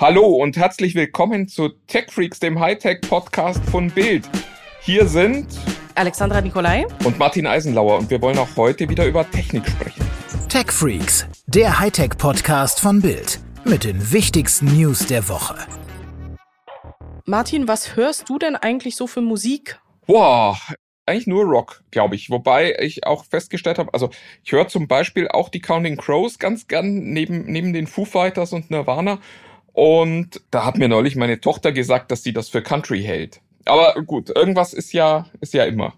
Hallo und herzlich willkommen zu Tech Freaks, dem Hightech-Podcast von Bild. Hier sind Alexandra Nikolai und Martin Eisenlauer und wir wollen auch heute wieder über Technik sprechen. Tech Freaks, der Hightech-Podcast von Bild mit den wichtigsten News der Woche. Martin, was hörst du denn eigentlich so für Musik? Boah, eigentlich nur Rock, glaube ich. Wobei ich auch festgestellt habe, also ich höre zum Beispiel auch die Counting Crows ganz gern neben, neben den Foo Fighters und Nirvana. Und da hat mir neulich meine Tochter gesagt, dass sie das für Country hält. Aber gut, irgendwas ist ja, ist ja immer.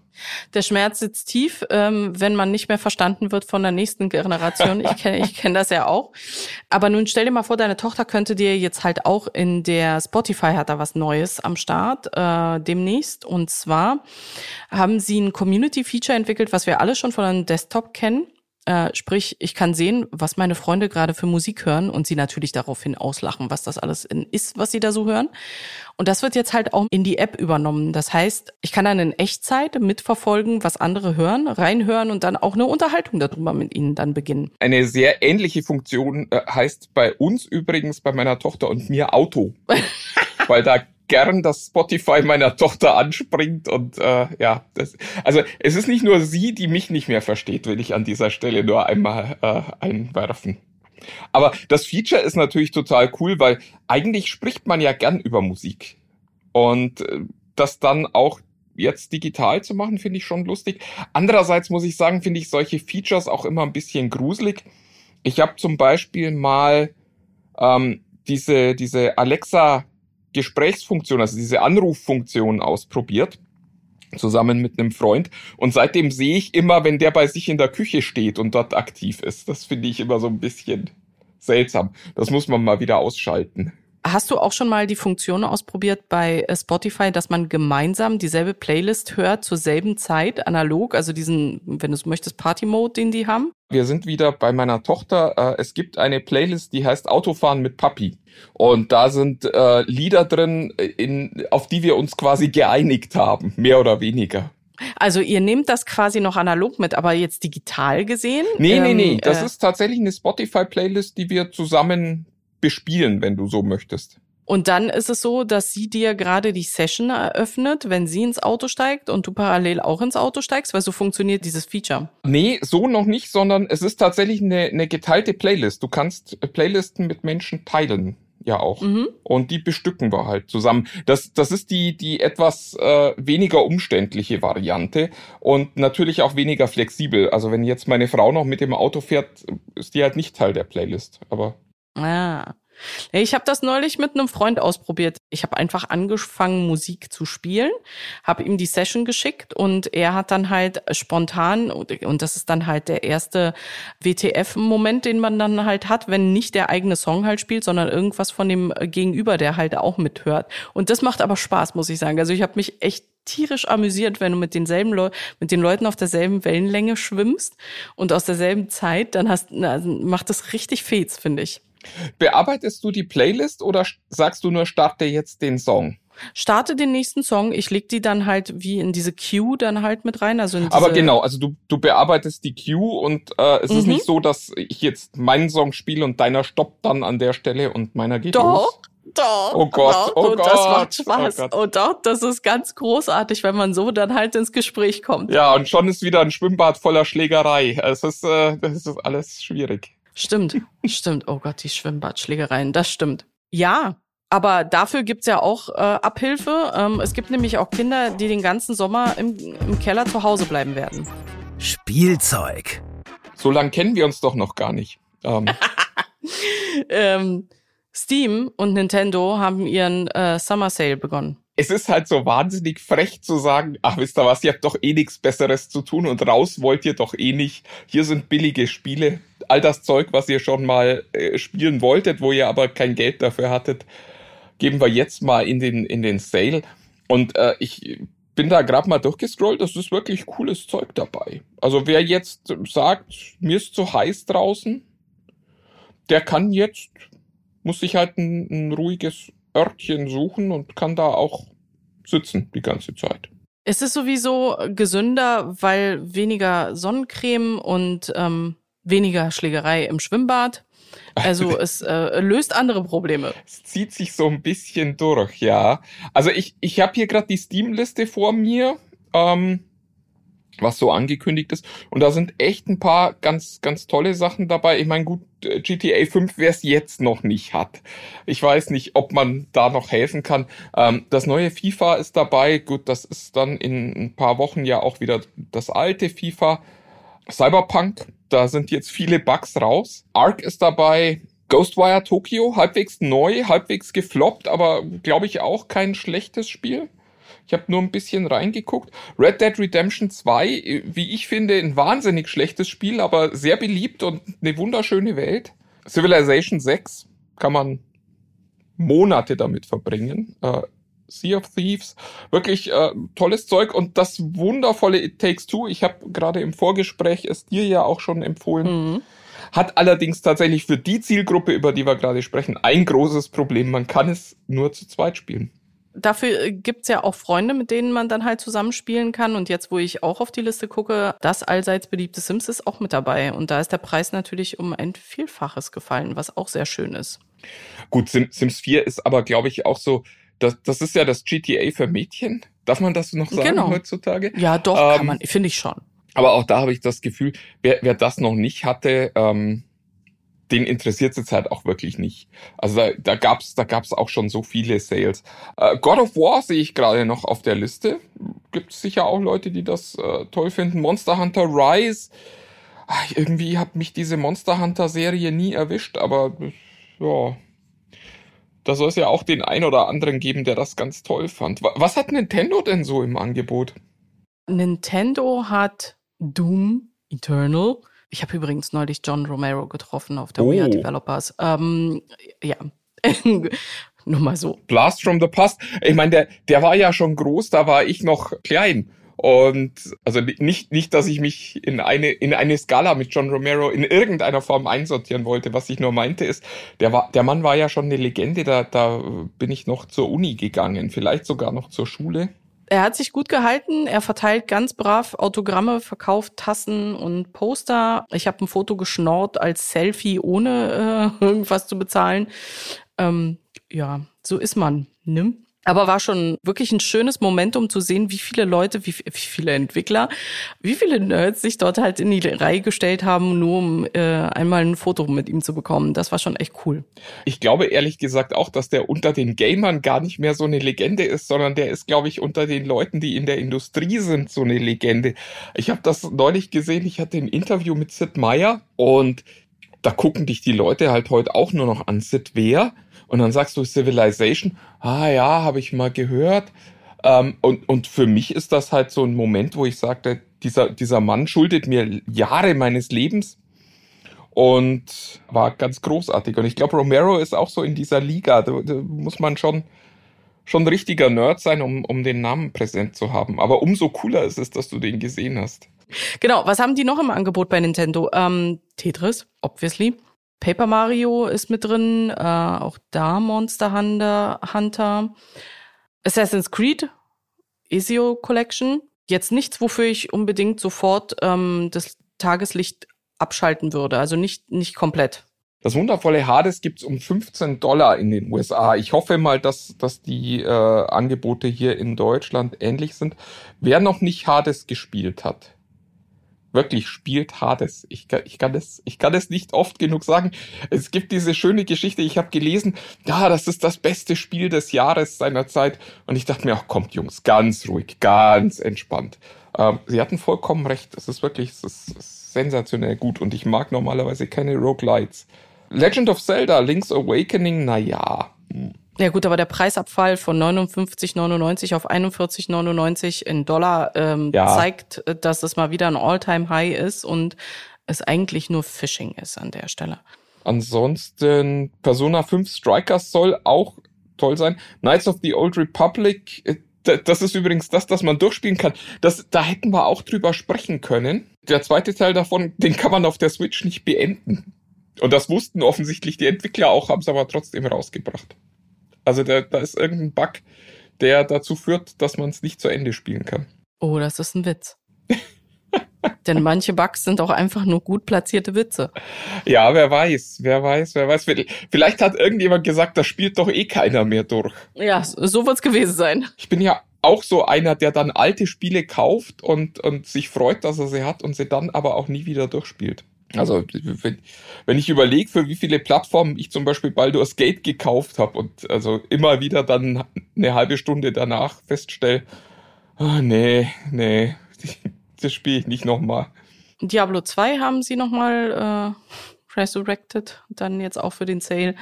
Der Schmerz sitzt tief, ähm, wenn man nicht mehr verstanden wird von der nächsten Generation. Ich kenne ich kenn das ja auch. Aber nun stell dir mal vor, deine Tochter könnte dir jetzt halt auch in der Spotify hat da was Neues am Start äh, demnächst. Und zwar haben sie ein Community-Feature entwickelt, was wir alle schon von einem Desktop kennen. Äh, sprich, ich kann sehen, was meine Freunde gerade für Musik hören und sie natürlich daraufhin auslachen, was das alles ist, was sie da so hören. Und das wird jetzt halt auch in die App übernommen. Das heißt, ich kann dann in Echtzeit mitverfolgen, was andere hören, reinhören und dann auch eine Unterhaltung darüber mit ihnen dann beginnen. Eine sehr ähnliche Funktion äh, heißt bei uns übrigens, bei meiner Tochter und mir Auto. Weil da gern das Spotify meiner Tochter anspringt und äh, ja, das, also es ist nicht nur sie, die mich nicht mehr versteht, will ich an dieser Stelle nur einmal äh, einwerfen. Aber das Feature ist natürlich total cool, weil eigentlich spricht man ja gern über Musik und äh, das dann auch jetzt digital zu machen, finde ich schon lustig. Andererseits muss ich sagen, finde ich solche Features auch immer ein bisschen gruselig. Ich habe zum Beispiel mal ähm, diese diese Alexa Gesprächsfunktion, also diese Anruffunktion ausprobiert zusammen mit einem Freund. Und seitdem sehe ich immer, wenn der bei sich in der Küche steht und dort aktiv ist. Das finde ich immer so ein bisschen seltsam. Das muss man mal wieder ausschalten. Hast du auch schon mal die Funktion ausprobiert bei äh, Spotify, dass man gemeinsam dieselbe Playlist hört zur selben Zeit, analog, also diesen, wenn du es möchtest, Party-Mode, den die haben? Wir sind wieder bei meiner Tochter. Äh, es gibt eine Playlist, die heißt Autofahren mit Papi. Und da sind äh, Lieder drin, in, auf die wir uns quasi geeinigt haben, mehr oder weniger. Also ihr nehmt das quasi noch analog mit, aber jetzt digital gesehen? Nee, ähm, nee, nee. Das äh, ist tatsächlich eine Spotify-Playlist, die wir zusammen bespielen, wenn du so möchtest. Und dann ist es so, dass sie dir gerade die Session eröffnet, wenn sie ins Auto steigt und du parallel auch ins Auto steigst, weil so funktioniert dieses Feature. Nee, so noch nicht, sondern es ist tatsächlich eine, eine geteilte Playlist. Du kannst Playlisten mit Menschen teilen. Ja auch. Mhm. Und die bestücken wir halt zusammen. Das, das ist die, die etwas äh, weniger umständliche Variante und natürlich auch weniger flexibel. Also wenn jetzt meine Frau noch mit dem Auto fährt, ist die halt nicht Teil der Playlist. Aber Ah. Ich habe das neulich mit einem Freund ausprobiert. Ich habe einfach angefangen, Musik zu spielen, habe ihm die Session geschickt und er hat dann halt spontan, und das ist dann halt der erste WTF-Moment, den man dann halt hat, wenn nicht der eigene Song halt spielt, sondern irgendwas von dem Gegenüber, der halt auch mithört. Und das macht aber Spaß, muss ich sagen. Also ich habe mich echt tierisch amüsiert, wenn du mit denselben Leu mit den Leuten auf derselben Wellenlänge schwimmst und aus derselben Zeit, dann hast, na, macht das richtig fets, finde ich. Bearbeitest du die Playlist oder sagst du nur, starte jetzt den Song? Starte den nächsten Song, ich leg die dann halt wie in diese Queue dann halt mit rein. Also Aber genau, also du, du bearbeitest die Queue und äh, es mhm. ist nicht so, dass ich jetzt meinen Song spiele und deiner stoppt dann an der Stelle und meiner geht Doch. los. Doch, oh Gott, doch, oh Gott. Das macht Spaß. Oh, oh doch, das ist ganz großartig, wenn man so dann halt ins Gespräch kommt. Ja, und schon ist wieder ein Schwimmbad voller Schlägerei. Es ist, äh, das ist alles schwierig. Stimmt, stimmt. Oh Gott, die Schwimmbadschlägereien, das stimmt. Ja, aber dafür gibt's ja auch äh, Abhilfe. Ähm, es gibt nämlich auch Kinder, die den ganzen Sommer im, im Keller zu Hause bleiben werden. Spielzeug. So lange kennen wir uns doch noch gar nicht. Ähm. ähm, Steam und Nintendo haben ihren äh, Summer Sale begonnen es ist halt so wahnsinnig frech zu sagen, ach wisst ihr was, ihr habt doch eh nichts Besseres zu tun und raus wollt ihr doch eh nicht. Hier sind billige Spiele. All das Zeug, was ihr schon mal äh, spielen wolltet, wo ihr aber kein Geld dafür hattet, geben wir jetzt mal in den, in den Sale. Und äh, ich bin da gerade mal durchgescrollt, das ist wirklich cooles Zeug dabei. Also wer jetzt sagt, mir ist zu heiß draußen, der kann jetzt, muss sich halt ein, ein ruhiges Örtchen suchen und kann da auch sitzen die ganze Zeit. Es ist sowieso gesünder, weil weniger Sonnencreme und ähm, weniger Schlägerei im Schwimmbad. Also es äh, löst andere Probleme. Es zieht sich so ein bisschen durch, ja. Also ich, ich habe hier gerade die Steam-Liste vor mir. Ähm, was so angekündigt ist. Und da sind echt ein paar ganz, ganz tolle Sachen dabei. Ich meine, gut, äh, GTA 5, wer es jetzt noch nicht hat. Ich weiß nicht, ob man da noch helfen kann. Ähm, das neue FIFA ist dabei. Gut, das ist dann in ein paar Wochen ja auch wieder das alte FIFA. Cyberpunk, da sind jetzt viele Bugs raus. Ark ist dabei. Ghostwire Tokyo, halbwegs neu, halbwegs gefloppt, aber glaube ich auch kein schlechtes Spiel. Ich habe nur ein bisschen reingeguckt. Red Dead Redemption 2, wie ich finde, ein wahnsinnig schlechtes Spiel, aber sehr beliebt und eine wunderschöne Welt. Civilization 6 kann man Monate damit verbringen. Äh, sea of Thieves, wirklich äh, tolles Zeug und das wundervolle It Takes Two. Ich habe gerade im Vorgespräch es dir ja auch schon empfohlen. Mhm. Hat allerdings tatsächlich für die Zielgruppe, über die wir gerade sprechen, ein großes Problem. Man kann es nur zu zweit spielen dafür äh, gibt's ja auch Freunde, mit denen man dann halt zusammenspielen kann. Und jetzt, wo ich auch auf die Liste gucke, das allseits beliebte Sims ist auch mit dabei. Und da ist der Preis natürlich um ein Vielfaches gefallen, was auch sehr schön ist. Gut, Sim, Sims 4 ist aber, glaube ich, auch so, das, das ist ja das GTA für Mädchen. Darf man das noch sagen genau. heutzutage? Ja, doch, ähm, kann man, finde ich schon. Aber auch da habe ich das Gefühl, wer, wer das noch nicht hatte, ähm, den interessiert es jetzt halt auch wirklich nicht. Also da, da gab's da gab's auch schon so viele Sales. Äh, God of War sehe ich gerade noch auf der Liste. Gibt sicher auch Leute, die das äh, toll finden. Monster Hunter Rise. Ach, irgendwie hat mich diese Monster Hunter Serie nie erwischt, aber ja. Da soll es ja auch den ein oder anderen geben, der das ganz toll fand. Was hat Nintendo denn so im Angebot? Nintendo hat Doom Eternal ich habe übrigens neulich John Romero getroffen auf der oh. We Are Developers. Ähm, ja. Nur mal so. Blast from the Past. Ich meine, der, der war ja schon groß, da war ich noch klein. Und also nicht, nicht, dass ich mich in eine, in eine Skala mit John Romero in irgendeiner Form einsortieren wollte. Was ich nur meinte, ist, der war, der Mann war ja schon eine Legende, da, da bin ich noch zur Uni gegangen, vielleicht sogar noch zur Schule er hat sich gut gehalten. Er verteilt ganz brav Autogramme, verkauft Tassen und Poster. Ich habe ein Foto geschnort als Selfie, ohne äh, irgendwas zu bezahlen. Ähm, ja, so ist man. Ne? Aber war schon wirklich ein schönes Moment, um zu sehen, wie viele Leute, wie, wie viele Entwickler, wie viele Nerds sich dort halt in die Reihe gestellt haben, nur um äh, einmal ein Foto mit ihm zu bekommen. Das war schon echt cool. Ich glaube ehrlich gesagt auch, dass der unter den Gamern gar nicht mehr so eine Legende ist, sondern der ist, glaube ich, unter den Leuten, die in der Industrie sind, so eine Legende. Ich habe das neulich gesehen, ich hatte ein Interview mit Sid Meier und da gucken dich die Leute halt heute auch nur noch an. Sid wer? Und dann sagst du Civilization, ah ja, habe ich mal gehört. Ähm, und, und für mich ist das halt so ein Moment, wo ich sagte, dieser, dieser Mann schuldet mir Jahre meines Lebens und war ganz großartig. Und ich glaube, Romero ist auch so in dieser Liga. Da, da muss man schon, schon richtiger Nerd sein, um, um den Namen präsent zu haben. Aber umso cooler ist es, dass du den gesehen hast. Genau, was haben die noch im Angebot bei Nintendo? Ähm, Tetris, obviously. Paper Mario ist mit drin, äh, auch da Monster Hunter, Hunter. Assassin's Creed, Ezio Collection. Jetzt nichts, wofür ich unbedingt sofort ähm, das Tageslicht abschalten würde. Also nicht, nicht komplett. Das wundervolle Hades gibt's um 15 Dollar in den USA. Ich hoffe mal, dass, dass die äh, Angebote hier in Deutschland ähnlich sind. Wer noch nicht Hades gespielt hat, wirklich spielt Hades. Ich kann, ich kann es, ich kann es nicht oft genug sagen. Es gibt diese schöne Geschichte. Ich habe gelesen, ja, das ist das beste Spiel des Jahres seiner Zeit. Und ich dachte mir, ach kommt Jungs, ganz ruhig, ganz entspannt. Ähm, sie hatten vollkommen recht. Es ist wirklich, es ist sensationell gut. Und ich mag normalerweise keine Roguelites. Legend of Zelda, Link's Awakening, na ja. Hm. Ja gut, aber der Preisabfall von 59,99 auf 41,99 in Dollar ähm, ja. zeigt, äh, dass es mal wieder ein All-Time-High ist und es eigentlich nur Phishing ist an der Stelle. Ansonsten Persona 5 Strikers soll auch toll sein. Knights of the Old Republic, äh, das ist übrigens das, das man durchspielen kann. Das, da hätten wir auch drüber sprechen können. Der zweite Teil davon, den kann man auf der Switch nicht beenden. Und das wussten offensichtlich die Entwickler auch, haben es aber trotzdem rausgebracht. Also da, da ist irgendein Bug, der dazu führt, dass man es nicht zu Ende spielen kann. Oh, das ist ein Witz. Denn manche Bugs sind auch einfach nur gut platzierte Witze. Ja, wer weiß, wer weiß, wer weiß. Vielleicht hat irgendjemand gesagt, das spielt doch eh keiner mehr durch. Ja, so wird's gewesen sein. Ich bin ja auch so einer, der dann alte Spiele kauft und, und sich freut, dass er sie hat und sie dann aber auch nie wieder durchspielt. Also wenn, ich überlege, für wie viele Plattformen ich zum Beispiel Baldur's Gate gekauft habe und also immer wieder dann eine halbe Stunde danach feststelle, oh, nee, nee, das spiele ich nicht nochmal. Diablo 2 haben sie nochmal äh, resurrected, dann jetzt auch für den Sale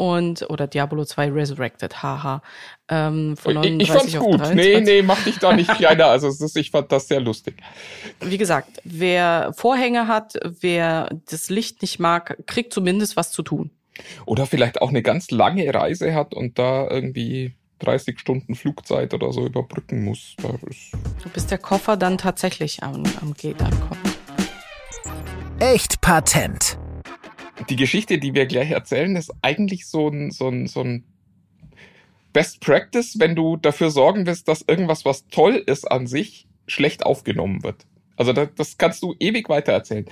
und oder Diablo 2 Resurrected, haha. Ähm, von 39 ich fand's gut. 23. Nee, nee, mach dich da nicht kleiner. Also ist, ich fand das sehr lustig. Wie gesagt, wer Vorhänge hat, wer das Licht nicht mag, kriegt zumindest was zu tun. Oder vielleicht auch eine ganz lange Reise hat und da irgendwie 30 Stunden Flugzeit oder so überbrücken muss. bis der Koffer dann tatsächlich am, am Gate ankommt. Echt Patent die Geschichte, die wir gleich erzählen, ist eigentlich so ein, so ein, so ein Best Practice, wenn du dafür sorgen willst, dass irgendwas, was toll ist an sich, schlecht aufgenommen wird. Also das, das kannst du ewig weiter erzählen.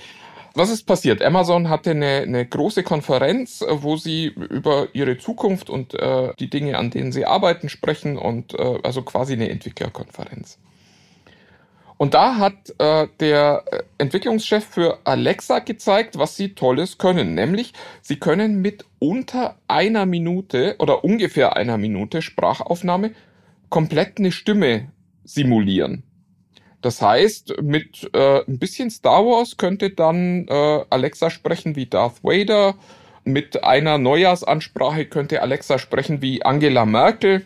Was ist passiert? Amazon hatte eine, eine große Konferenz, wo sie über ihre Zukunft und äh, die Dinge, an denen sie arbeiten, sprechen und äh, also quasi eine Entwicklerkonferenz. Und da hat äh, der äh, Entwicklungschef für Alexa gezeigt, was sie Tolles können. Nämlich, sie können mit unter einer Minute oder ungefähr einer Minute Sprachaufnahme komplett eine Stimme simulieren. Das heißt, mit äh, ein bisschen Star Wars könnte dann äh, Alexa sprechen wie Darth Vader. Mit einer Neujahrsansprache könnte Alexa sprechen wie Angela Merkel.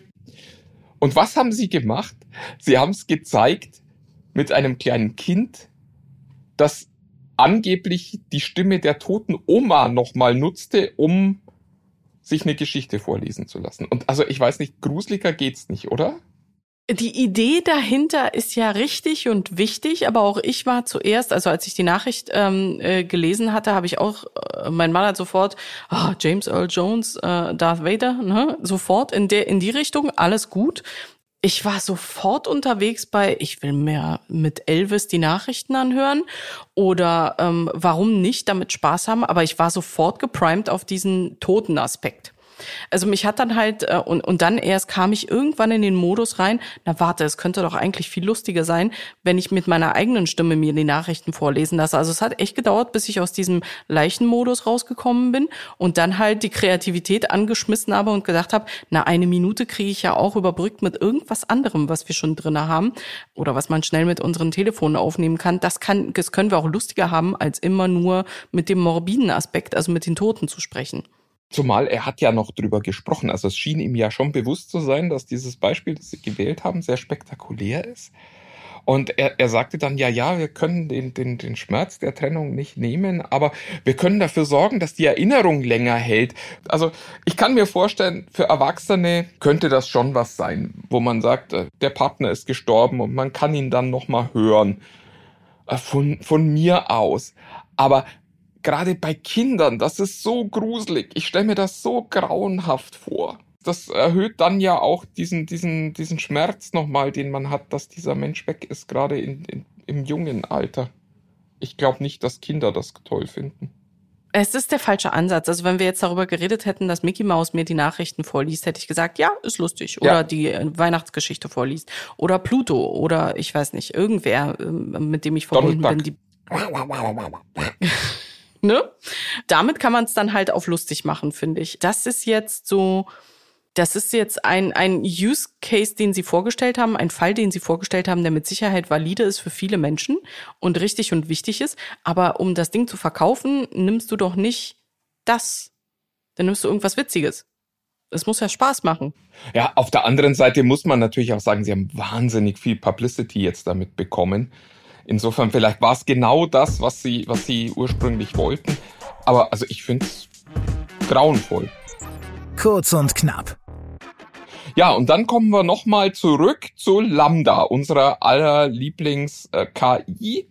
Und was haben sie gemacht? Sie haben es gezeigt, mit einem kleinen Kind, das angeblich die Stimme der toten Oma nochmal nutzte, um sich eine Geschichte vorlesen zu lassen. Und also ich weiß nicht, gruseliger geht's nicht, oder? Die Idee dahinter ist ja richtig und wichtig, aber auch ich war zuerst, also als ich die Nachricht ähm, äh, gelesen hatte, habe ich auch, äh, mein Mann hat sofort, oh, James Earl Jones, äh, Darth Vader, ne? sofort in der in die Richtung, alles gut ich war sofort unterwegs bei, ich will mehr mit Elvis die Nachrichten anhören oder ähm, warum nicht damit Spaß haben, aber ich war sofort geprimed auf diesen Totenaspekt. Also mich hat dann halt, äh, und, und dann erst kam ich irgendwann in den Modus rein, na warte, es könnte doch eigentlich viel lustiger sein, wenn ich mit meiner eigenen Stimme mir die Nachrichten vorlesen lasse. Also es hat echt gedauert, bis ich aus diesem Leichenmodus rausgekommen bin und dann halt die Kreativität angeschmissen habe und gedacht habe, na eine Minute kriege ich ja auch überbrückt mit irgendwas anderem, was wir schon drinne haben oder was man schnell mit unseren Telefonen aufnehmen kann. Das kann, das können wir auch lustiger haben, als immer nur mit dem morbiden Aspekt, also mit den Toten zu sprechen. Zumal er hat ja noch drüber gesprochen. Also es schien ihm ja schon bewusst zu sein, dass dieses Beispiel, das sie gewählt haben, sehr spektakulär ist. Und er, er sagte dann, ja, ja, wir können den, den, den Schmerz der Trennung nicht nehmen, aber wir können dafür sorgen, dass die Erinnerung länger hält. Also ich kann mir vorstellen, für Erwachsene könnte das schon was sein, wo man sagt, äh, der Partner ist gestorben und man kann ihn dann nochmal hören. Äh, von, von mir aus. Aber gerade bei Kindern, das ist so gruselig. Ich stelle mir das so grauenhaft vor. Das erhöht dann ja auch diesen, diesen, diesen Schmerz nochmal, den man hat, dass dieser Mensch weg ist, gerade in, in, im jungen Alter. Ich glaube nicht, dass Kinder das toll finden. Es ist der falsche Ansatz. Also wenn wir jetzt darüber geredet hätten, dass Mickey Mouse mir die Nachrichten vorliest, hätte ich gesagt, ja, ist lustig. Oder ja. die äh, Weihnachtsgeschichte vorliest. Oder Pluto. Oder ich weiß nicht, irgendwer, ähm, mit dem ich verbunden bin. Die ne? Damit kann man es dann halt auf lustig machen, finde ich. Das ist jetzt so, das ist jetzt ein, ein Use Case, den Sie vorgestellt haben, ein Fall, den Sie vorgestellt haben, der mit Sicherheit valide ist für viele Menschen und richtig und wichtig ist. Aber um das Ding zu verkaufen, nimmst du doch nicht das. Dann nimmst du irgendwas Witziges. Es muss ja Spaß machen. Ja, auf der anderen Seite muss man natürlich auch sagen, sie haben wahnsinnig viel Publicity jetzt damit bekommen. Insofern, vielleicht war es genau das, was sie, was sie ursprünglich wollten. Aber also ich finde es grauenvoll. Kurz und knapp. Ja, und dann kommen wir nochmal zurück zu Lambda, unserer aller Lieblings-KI. Äh,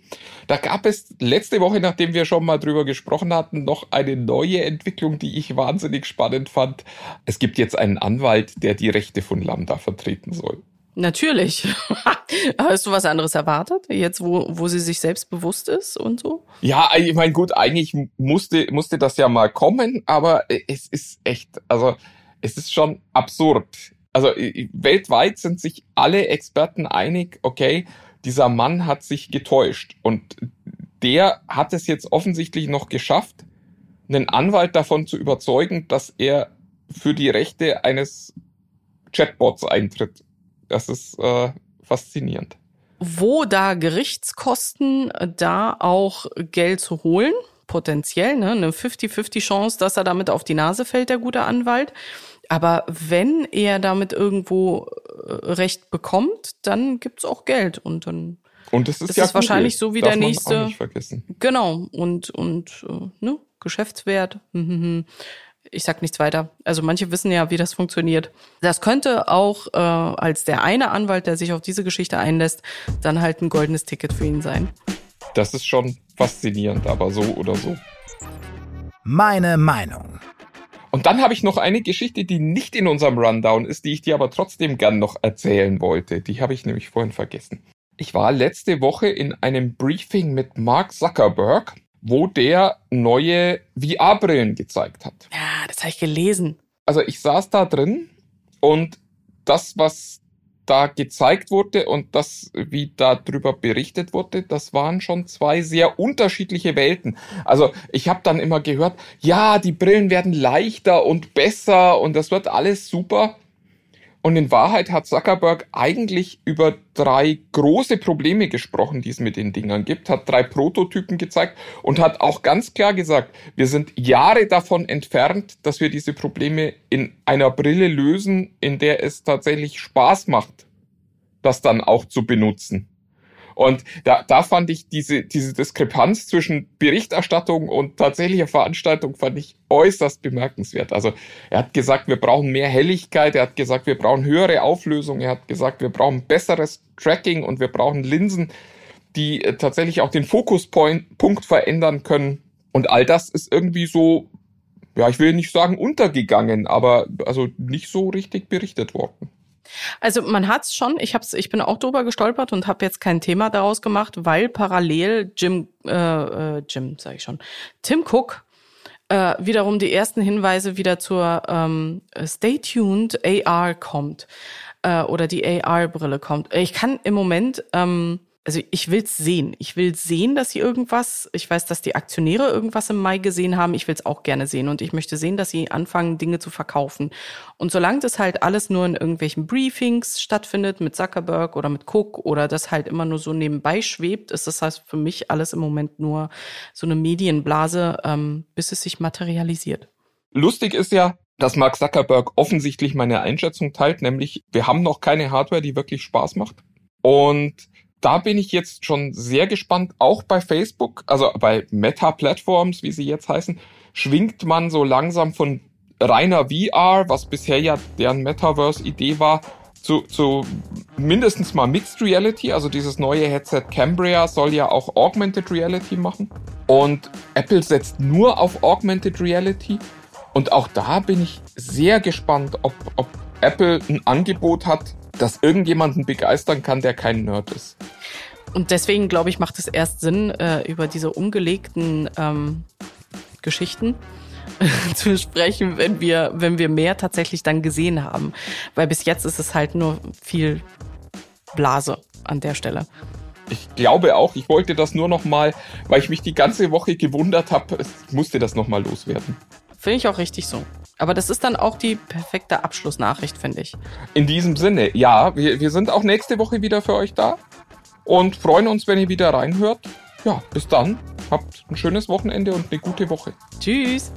da gab es letzte Woche, nachdem wir schon mal drüber gesprochen hatten, noch eine neue Entwicklung, die ich wahnsinnig spannend fand. Es gibt jetzt einen Anwalt, der die Rechte von Lambda vertreten soll. Natürlich. Hast du was anderes erwartet, jetzt wo, wo sie sich selbst bewusst ist und so? Ja, ich meine, gut, eigentlich musste, musste das ja mal kommen, aber es ist echt, also es ist schon absurd. Also weltweit sind sich alle Experten einig, okay, dieser Mann hat sich getäuscht und der hat es jetzt offensichtlich noch geschafft, einen Anwalt davon zu überzeugen, dass er für die Rechte eines Chatbots eintritt. Das ist äh, faszinierend. Wo da Gerichtskosten, da auch Geld zu holen, potenziell, ne? eine 50-50 Chance, dass er damit auf die Nase fällt, der gute Anwalt. Aber wenn er damit irgendwo äh, Recht bekommt, dann gibt's auch Geld und dann und das ist, das ja ist wahrscheinlich so wie Darf der nächste. Auch nicht vergessen. Genau und und äh, ne Geschäftswert. Ich sag nichts weiter. Also manche wissen ja, wie das funktioniert. Das könnte auch äh, als der eine Anwalt, der sich auf diese Geschichte einlässt, dann halt ein goldenes Ticket für ihn sein. Das ist schon faszinierend, aber so oder so. Meine Meinung. Und dann habe ich noch eine Geschichte, die nicht in unserem Rundown ist, die ich dir aber trotzdem gern noch erzählen wollte. Die habe ich nämlich vorhin vergessen. Ich war letzte Woche in einem Briefing mit Mark Zuckerberg wo der neue VR-Brillen gezeigt hat. Ja, das habe ich gelesen. Also ich saß da drin und das, was da gezeigt wurde und das, wie da drüber berichtet wurde, das waren schon zwei sehr unterschiedliche Welten. Also ich habe dann immer gehört, ja, die Brillen werden leichter und besser und das wird alles super. Und in Wahrheit hat Zuckerberg eigentlich über drei große Probleme gesprochen, die es mit den Dingern gibt, hat drei Prototypen gezeigt und hat auch ganz klar gesagt, wir sind Jahre davon entfernt, dass wir diese Probleme in einer Brille lösen, in der es tatsächlich Spaß macht, das dann auch zu benutzen. Und da, da fand ich diese, diese Diskrepanz zwischen Berichterstattung und tatsächlicher Veranstaltung fand ich äußerst bemerkenswert. Also er hat gesagt, wir brauchen mehr Helligkeit, er hat gesagt, wir brauchen höhere Auflösung, er hat gesagt, wir brauchen besseres Tracking und wir brauchen Linsen, die äh, tatsächlich auch den Fokuspunkt verändern können. Und all das ist irgendwie so, ja, ich will nicht sagen untergegangen, aber also nicht so richtig berichtet worden. Also man hat's schon, ich hab's, ich bin auch drüber gestolpert und habe jetzt kein Thema daraus gemacht, weil parallel Jim, äh, äh, Jim, sage ich schon, Tim Cook äh, wiederum die ersten Hinweise wieder zur ähm, Stay Tuned AR kommt äh, oder die AR-Brille kommt. Ich kann im Moment ähm, also ich will's sehen. Ich will sehen, dass sie irgendwas, ich weiß, dass die Aktionäre irgendwas im Mai gesehen haben. Ich will's auch gerne sehen und ich möchte sehen, dass sie anfangen, Dinge zu verkaufen. Und solange das halt alles nur in irgendwelchen Briefings stattfindet mit Zuckerberg oder mit Cook oder das halt immer nur so nebenbei schwebt, ist das heißt für mich alles im Moment nur so eine Medienblase, ähm, bis es sich materialisiert. Lustig ist ja, dass Mark Zuckerberg offensichtlich meine Einschätzung teilt, nämlich wir haben noch keine Hardware, die wirklich Spaß macht. Und da bin ich jetzt schon sehr gespannt. Auch bei Facebook, also bei Meta-Platforms, wie sie jetzt heißen, schwingt man so langsam von reiner VR, was bisher ja deren Metaverse-Idee war, zu, zu mindestens mal Mixed Reality. Also dieses neue Headset Cambria soll ja auch Augmented Reality machen. Und Apple setzt nur auf Augmented Reality. Und auch da bin ich sehr gespannt, ob, ob Apple ein Angebot hat, das irgendjemanden begeistern kann, der kein Nerd ist. Und deswegen, glaube ich, macht es erst Sinn, äh, über diese umgelegten ähm, Geschichten zu sprechen, wenn wir, wenn wir mehr tatsächlich dann gesehen haben. Weil bis jetzt ist es halt nur viel Blase an der Stelle. Ich glaube auch, ich wollte das nur noch mal, weil ich mich die ganze Woche gewundert habe, musste das noch mal loswerden. Finde ich auch richtig so. Aber das ist dann auch die perfekte Abschlussnachricht, finde ich. In diesem Sinne, ja, wir, wir sind auch nächste Woche wieder für euch da und freuen uns, wenn ihr wieder reinhört. Ja, bis dann. Habt ein schönes Wochenende und eine gute Woche. Tschüss.